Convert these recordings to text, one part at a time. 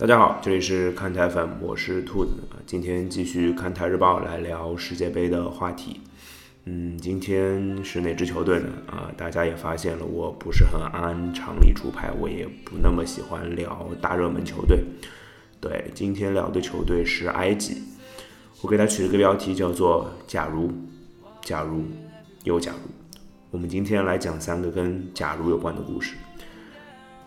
大家好，这里是看台粉，我是兔子。今天继续看台日报来聊世界杯的话题。嗯，今天是哪支球队呢？啊，大家也发现了，我不是很按常理出牌，我也不那么喜欢聊大热门球队。对，今天聊的球队是埃及。我给他取了个标题，叫做“假如，假如，又假如”。我们今天来讲三个跟“假如”有关的故事。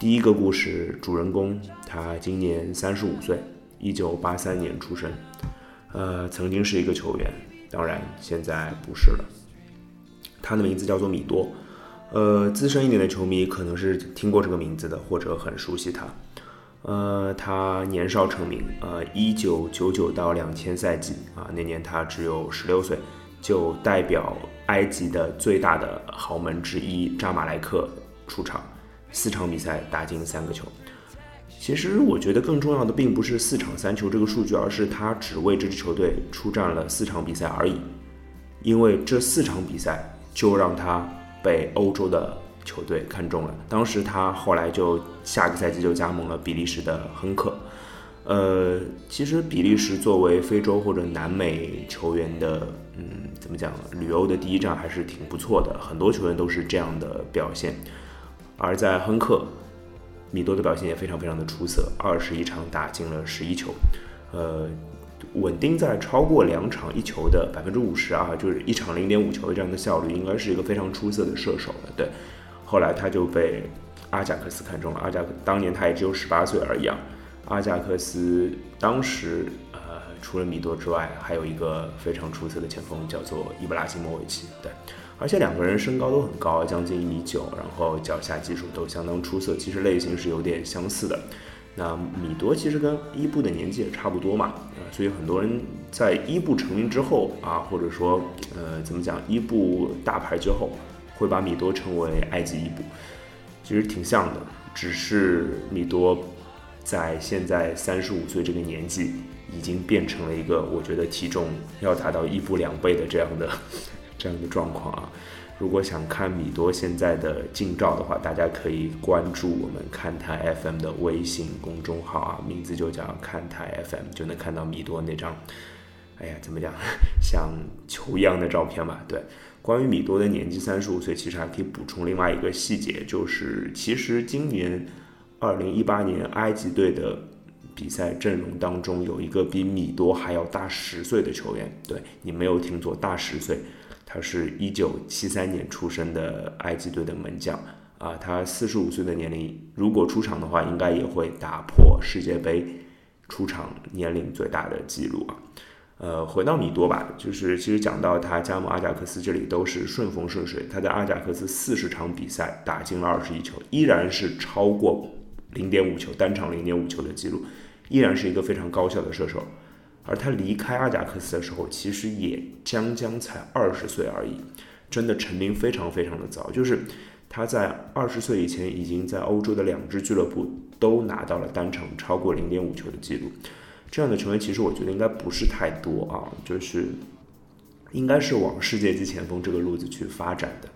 第一个故事，主人公他今年三十五岁，一九八三年出生，呃，曾经是一个球员。当然，现在不是了。他的名字叫做米多，呃，资深一点的球迷可能是听过这个名字的，或者很熟悉他。呃，他年少成名，呃，一九九九到两千赛季啊，那年他只有十六岁，就代表埃及的最大的豪门之一扎马莱克出场，四场比赛打进三个球。其实我觉得更重要的并不是四场三球这个数据，而是他只为这支球队出战了四场比赛而已。因为这四场比赛就让他被欧洲的球队看中了。当时他后来就下个赛季就加盟了比利时的亨克。呃，其实比利时作为非洲或者南美球员的，嗯，怎么讲，旅游的第一站还是挺不错的，很多球员都是这样的表现。而在亨克。米多的表现也非常非常的出色，二十一场打进了十一球，呃，稳定在超过两场一球的百分之五十啊，就是一场零点五球的这样的效率，应该是一个非常出色的射手了。对，后来他就被阿贾克斯看中了，阿贾克当年他也只有十八岁而已啊。阿贾克斯当时呃，除了米多之外，还有一个非常出色的前锋叫做伊布拉辛莫维奇，对。而且两个人身高都很高，将近一米九，然后脚下技术都相当出色，其实类型是有点相似的。那米多其实跟伊布的年纪也差不多嘛，啊，所以很多人在伊布成名之后啊，或者说呃怎么讲，伊布大牌之后，会把米多称为埃及伊布，其实挺像的，只是米多在现在三十五岁这个年纪，已经变成了一个我觉得体重要达到伊布两倍的这样的。这样的状况啊，如果想看米多现在的近照的话，大家可以关注我们看台 FM 的微信公众号啊，名字就叫看台 FM，就能看到米多那张，哎呀，怎么讲，像球一样的照片吧。对，关于米多的年纪三十五岁，其实还可以补充另外一个细节，就是其实今年二零一八年埃及队的比赛阵容当中，有一个比米多还要大十岁的球员，对你没有听错，大十岁。他是一九七三年出生的埃及队的门将啊，他四十五岁的年龄，如果出场的话，应该也会打破世界杯出场年龄最大的记录啊。呃，回到米多吧，就是其实讲到他加盟阿贾克斯这里都是顺风顺水，他在阿贾克斯四十场比赛打进了二十一球，依然是超过零点五球单场零点五球的记录，依然是一个非常高效的射手。而他离开阿贾克斯的时候，其实也将将才二十岁而已，真的成名非常非常的早。就是他在二十岁以前，已经在欧洲的两支俱乐部都拿到了单场超过零点五球的记录。这样的球员，其实我觉得应该不是太多啊，就是应该是往世界级前锋这个路子去发展的。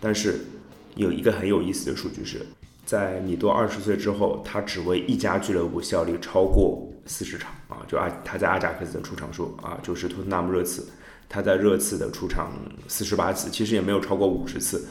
但是有一个很有意思的数据是。在米多二十岁之后，他只为一家俱乐部效力超过四十场啊！就阿他在阿贾克斯的出场数啊，就是托特纳姆热刺，他在热刺的出场四十八次，其实也没有超过五十次。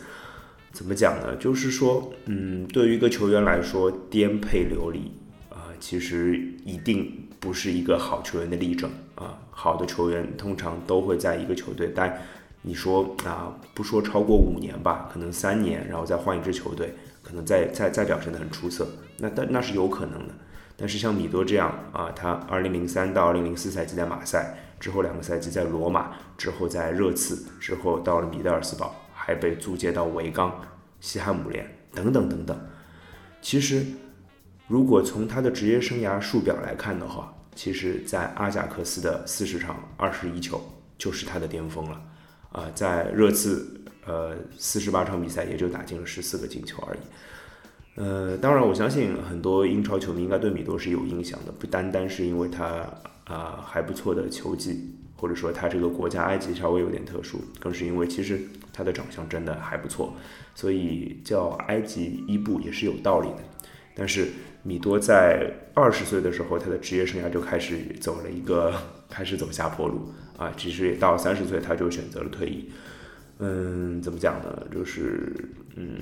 怎么讲呢？就是说，嗯，对于一个球员来说，颠沛流离啊，其实一定不是一个好球员的例证啊。好的球员通常都会在一个球队待，你说啊，不说超过五年吧，可能三年，然后再换一支球队。可能再再再表现得很出色，那但那是有可能的。但是像米多这样啊，他二零零三到二零零四赛季在马赛，之后两个赛季在罗马，之后在热刺，之后到了米德尔斯堡，还被租借到维冈、西汉姆联等等等等。其实，如果从他的职业生涯数表来看的话，其实，在阿贾克斯的四十场二十一球就是他的巅峰了。啊，在热刺。呃，四十八场比赛也就打进了十四个进球而已。呃，当然，我相信很多英超球迷应该对米多是有印象的，不单单是因为他啊还不错的球技，或者说他这个国家埃及稍微有点特殊，更是因为其实他的长相真的还不错，所以叫埃及伊布也是有道理的。但是米多在二十岁的时候，他的职业生涯就开始走了一个开始走下坡路啊。其实也到三十岁，他就选择了退役。嗯，怎么讲呢？就是嗯，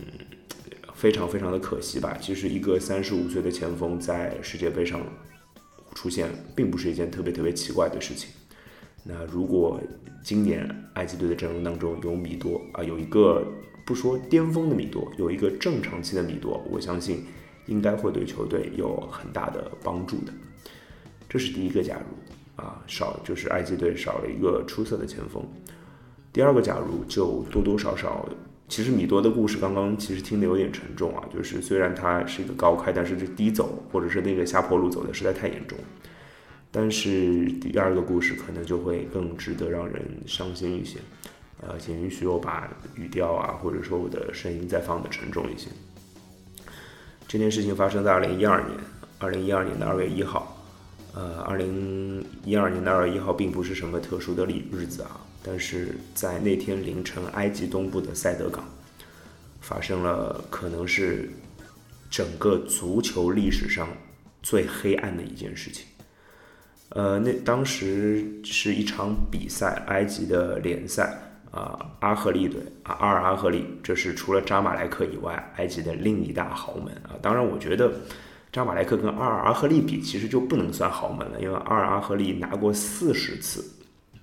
非常非常的可惜吧。其实一个三十五岁的前锋在世界杯上出现，并不是一件特别特别奇怪的事情。那如果今年埃及队的阵容当中有米多啊，有一个不说巅峰的米多，有一个正常期的米多，我相信。应该会对球队有很大的帮助的，这是第一个假如啊，少就是埃及队少了一个出色的前锋。第二个假如就多多少少，其实米多的故事刚刚其实听得有点沉重啊，就是虽然他是一个高开，但是这低走或者是那个下坡路走的实在太严重。但是第二个故事可能就会更值得让人伤心一些。呃，请允许我把语调啊，或者说我的声音再放的沉重一些。这件事情发生在二零一二年，二零一二年的二月一号。呃，二零一二年的二月一号并不是什么特殊的日日子啊，但是在那天凌晨，埃及东部的塞德港发生了可能是整个足球历史上最黑暗的一件事情。呃，那当时是一场比赛，埃及的联赛。啊，阿赫利队啊，阿尔阿赫利，这是除了扎马莱克以外，埃及的另一大豪门啊。当然，我觉得扎马莱克跟阿尔阿赫利比，其实就不能算豪门了，因为阿尔阿赫利拿过四十次，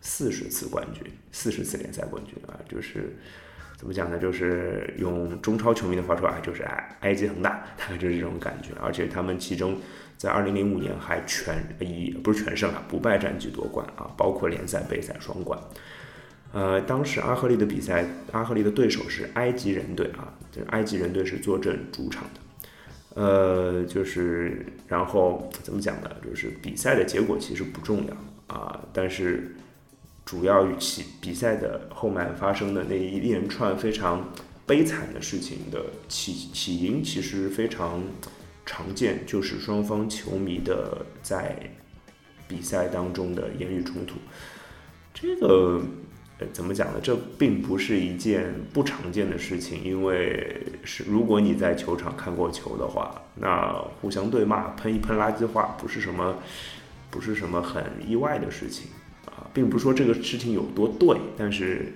四十次冠军，四十次联赛冠军啊。就是怎么讲呢？就是用中超球迷的话说啊，就是埃埃及恒大，大概就是这种感觉。而且他们其中在二零零五年还全以不是全胜啊，不败战绩夺冠啊，包括联赛、杯赛双冠。呃，当时阿赫利的比赛，阿赫利的对手是埃及人队啊，就是埃及人队是坐镇主场的，呃，就是然后怎么讲呢？就是比赛的结果其实不重要啊，但是主要与其比赛的后面发生的那一连串非常悲惨的事情的起起因，其实非常常见，就是双方球迷的在比赛当中的言语冲突，这个。怎么讲呢？这并不是一件不常见的事情，因为是如果你在球场看过球的话，那互相对骂、喷一喷垃圾话，不是什么，不是什么很意外的事情啊，并不是说这个事情有多对，但是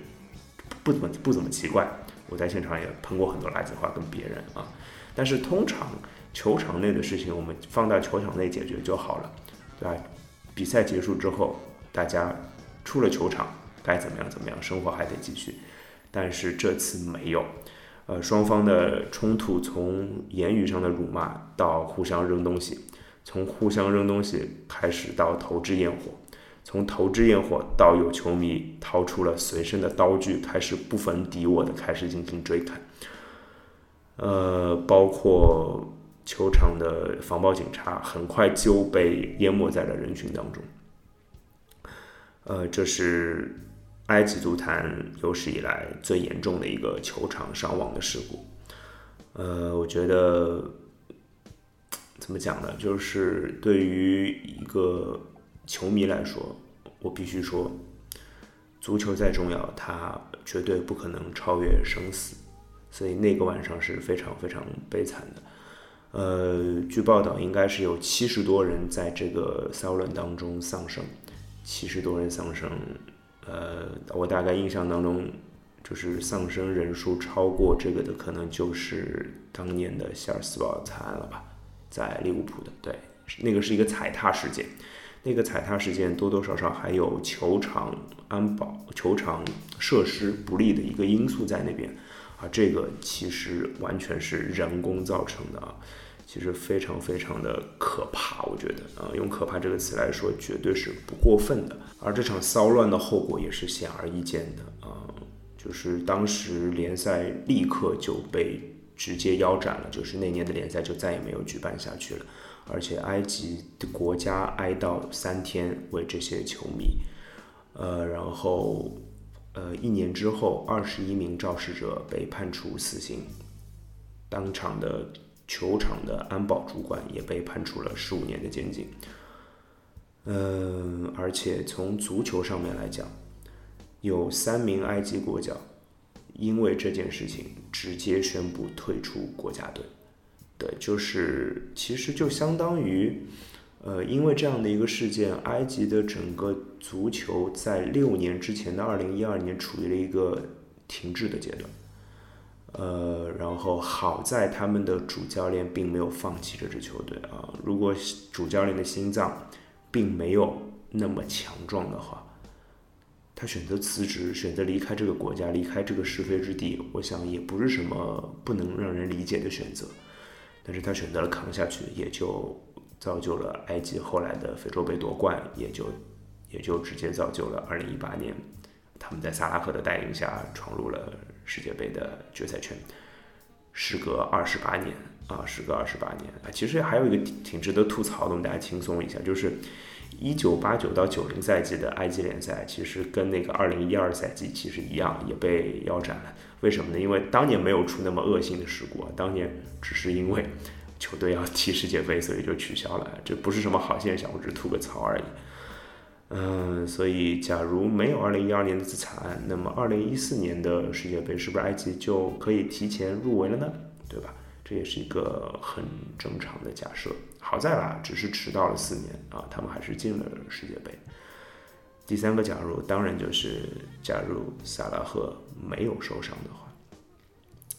不怎么不怎么奇怪。我在现场也喷过很多垃圾话跟别人啊，但是通常球场内的事情，我们放在球场内解决就好了，对吧？比赛结束之后，大家出了球场。该怎么样怎么样，生活还得继续，但是这次没有，呃，双方的冲突从言语上的辱骂到互相扔东西，从互相扔东西开始到投掷焰火，从投掷焰火到有球迷掏出了随身的刀具，开始不分敌我的开始进行追砍，呃，包括球场的防暴警察很快就被淹没在了人群当中，呃，这是。埃及足坛有史以来最严重的一个球场伤亡的事故，呃，我觉得怎么讲呢？就是对于一个球迷来说，我必须说，足球再重要，它绝对不可能超越生死，所以那个晚上是非常非常悲惨的。呃，据报道，应该是有七十多人在这个骚乱当中丧生，七十多人丧生。呃，我大概印象当中，就是丧生人数超过这个的，可能就是当年的希尔斯堡惨案了吧，在利物浦的，对，那个是一个踩踏事件，那个踩踏事件多多少少还有球场安保、球场设施不利的一个因素在那边，啊，这个其实完全是人工造成的啊。其实非常非常的可怕，我觉得啊，用“可怕”这个词来说，绝对是不过分的。而这场骚乱的后果也是显而易见的啊，就是当时联赛立刻就被直接腰斩了，就是那年的联赛就再也没有举办下去了。而且埃及的国家哀悼三天，为这些球迷。呃，然后呃，一年之后，二十一名肇事者被判处死刑，当场的。球场的安保主管也被判处了十五年的监禁。嗯，而且从足球上面来讲，有三名埃及国脚因为这件事情直接宣布退出国家队。对，就是其实就相当于，呃，因为这样的一个事件，埃及的整个足球在六年之前的二零一二年处于了一个停滞的阶段。呃，然后好在他们的主教练并没有放弃这支球队啊。如果主教练的心脏并没有那么强壮的话，他选择辞职，选择离开这个国家，离开这个是非之地，我想也不是什么不能让人理解的选择。但是他选择了扛下去，也就造就了埃及后来的非洲杯夺冠，也就也就直接造就了二零一八年他们在萨拉赫的带领下闯入了。世界杯的决赛圈，时隔二十八年啊，时隔二十八年啊，其实还有一个挺值得吐槽的，我们大家轻松一下，就是一九八九到九零赛季的埃及联赛，其实跟那个二零一二赛季其实一样，也被腰斩了。为什么呢？因为当年没有出那么恶性的事故，当年只是因为球队要踢世界杯，所以就取消了，这不是什么好现象，我只是吐个槽而已。嗯，所以假如没有二零一二年的惨案，那么二零一四年的世界杯是不是埃及就可以提前入围了呢？对吧？这也是一个很正常的假设。好在啦，只是迟到了四年啊，他们还是进了世界杯。第三个假如，当然就是假如萨拉赫没有受伤的话。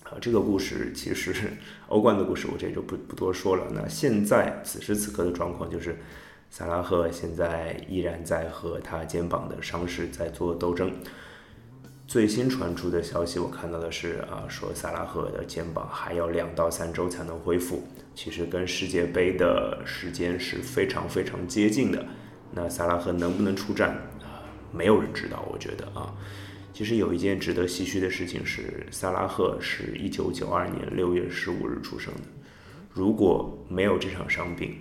啊，这个故事其实 欧冠的故事，我这就不不多说了。那现在此时此刻的状况就是。萨拉赫现在依然在和他肩膀的伤势在做斗争。最新传出的消息，我看到的是啊，说萨拉赫的肩膀还要两到三周才能恢复。其实跟世界杯的时间是非常非常接近的。那萨拉赫能不能出战啊？没有人知道。我觉得啊，其实有一件值得唏嘘的事情是，萨拉赫是一九九二年六月十五日出生的。如果没有这场伤病，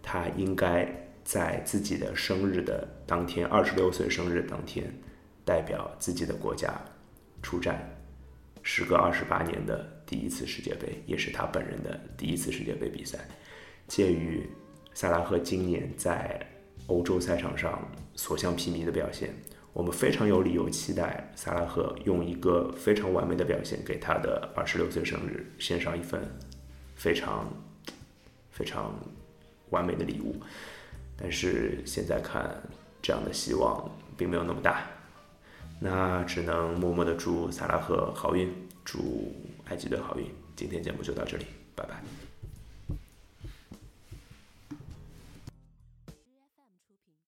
他应该。在自己的生日的当天，二十六岁生日当天，代表自己的国家出战，时隔二十八年的第一次世界杯，也是他本人的第一次世界杯比赛。鉴于萨拉赫今年在欧洲赛场上所向披靡的表现，我们非常有理由期待萨拉赫用一个非常完美的表现，给他的二十六岁生日献上一份非常非常完美的礼物。但是现在看，这样的希望并没有那么大，那只能默默的祝萨拉赫好运，祝埃及队好运。今天节目就到这里，拜拜。